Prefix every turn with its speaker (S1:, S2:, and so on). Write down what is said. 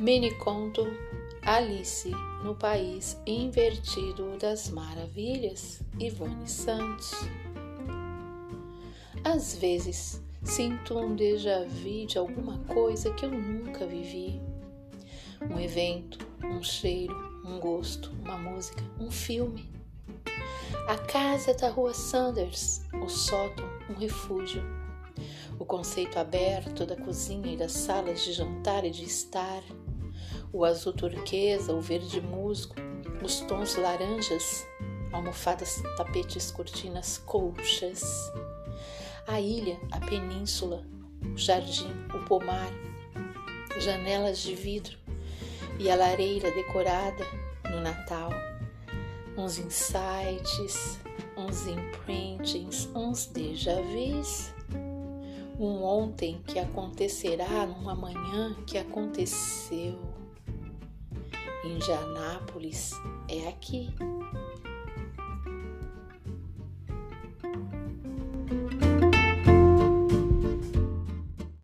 S1: Mini conto Alice no País Invertido das Maravilhas, Ivone Santos. Às vezes sinto um déjà vu de alguma coisa que eu nunca vivi. Um evento, um cheiro, um gosto, uma música, um filme. A casa da rua Sanders, o sótão, um refúgio. O conceito aberto da cozinha e das salas de jantar e de estar o azul turquesa, o verde musgo, os tons laranjas, almofadas, tapetes, cortinas, colchas. A ilha, a península, o jardim, o pomar, janelas de vidro e a lareira decorada no Natal. Uns insights, uns imprintings, uns déjà vus. Um ontem que acontecerá numa manhã que aconteceu. Indianápolis é aqui.